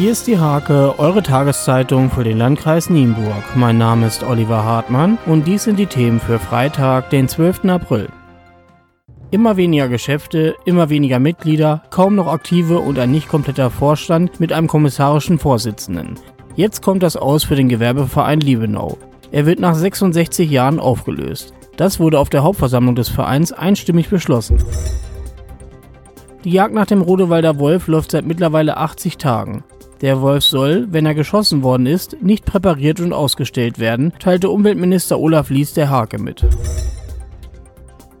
Hier ist die Hake, eure Tageszeitung für den Landkreis Nienburg. Mein Name ist Oliver Hartmann und dies sind die Themen für Freitag, den 12. April. Immer weniger Geschäfte, immer weniger Mitglieder, kaum noch aktive und ein nicht kompletter Vorstand mit einem kommissarischen Vorsitzenden. Jetzt kommt das aus für den Gewerbeverein Liebenau. Er wird nach 66 Jahren aufgelöst. Das wurde auf der Hauptversammlung des Vereins einstimmig beschlossen. Die Jagd nach dem Rodewalder Wolf läuft seit mittlerweile 80 Tagen. Der Wolf soll, wenn er geschossen worden ist, nicht präpariert und ausgestellt werden, teilte Umweltminister Olaf Lies der Hake mit.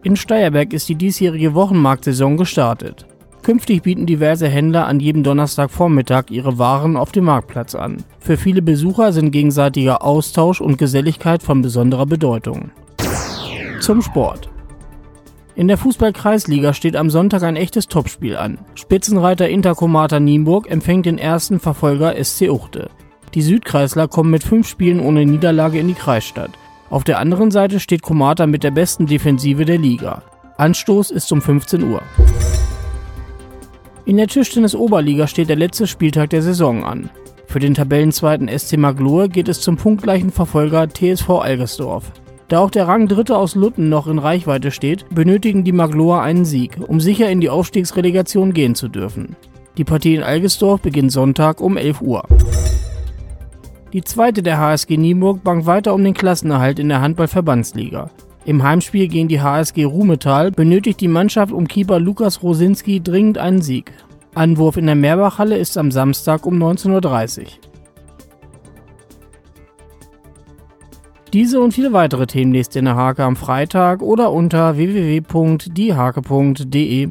In Steierberg ist die diesjährige Wochenmarktsaison gestartet. Künftig bieten diverse Händler an jedem Donnerstagvormittag ihre Waren auf dem Marktplatz an. Für viele Besucher sind gegenseitiger Austausch und Geselligkeit von besonderer Bedeutung. Zum Sport. In der Fußball-Kreisliga steht am Sonntag ein echtes Topspiel an. Spitzenreiter Intercomata Nienburg empfängt den ersten Verfolger SC Uchte. Die Südkreisler kommen mit fünf Spielen ohne Niederlage in die Kreisstadt. Auf der anderen Seite steht Komata mit der besten Defensive der Liga. Anstoß ist um 15 Uhr. In der Tischtennis Oberliga steht der letzte Spieltag der Saison an. Für den Tabellenzweiten SC Maglohe geht es zum punktgleichen Verfolger TSV Algersdorf. Da auch der Rang Dritte aus Lutten noch in Reichweite steht, benötigen die Magloer einen Sieg, um sicher in die Aufstiegsrelegation gehen zu dürfen. Die Partie in Algesdorf beginnt Sonntag um 11 Uhr. Die zweite der HSG Nienburg bangt weiter um den Klassenerhalt in der Handball-Verbandsliga. Im Heimspiel gegen die HSG Ruhmetal benötigt die Mannschaft um Keeper Lukas Rosinski dringend einen Sieg. Anwurf in der Meerbachhalle ist am Samstag um 19.30 Uhr. Diese und viele weitere Themen lest ihr in der Hake am Freitag oder unter www.diehake.de.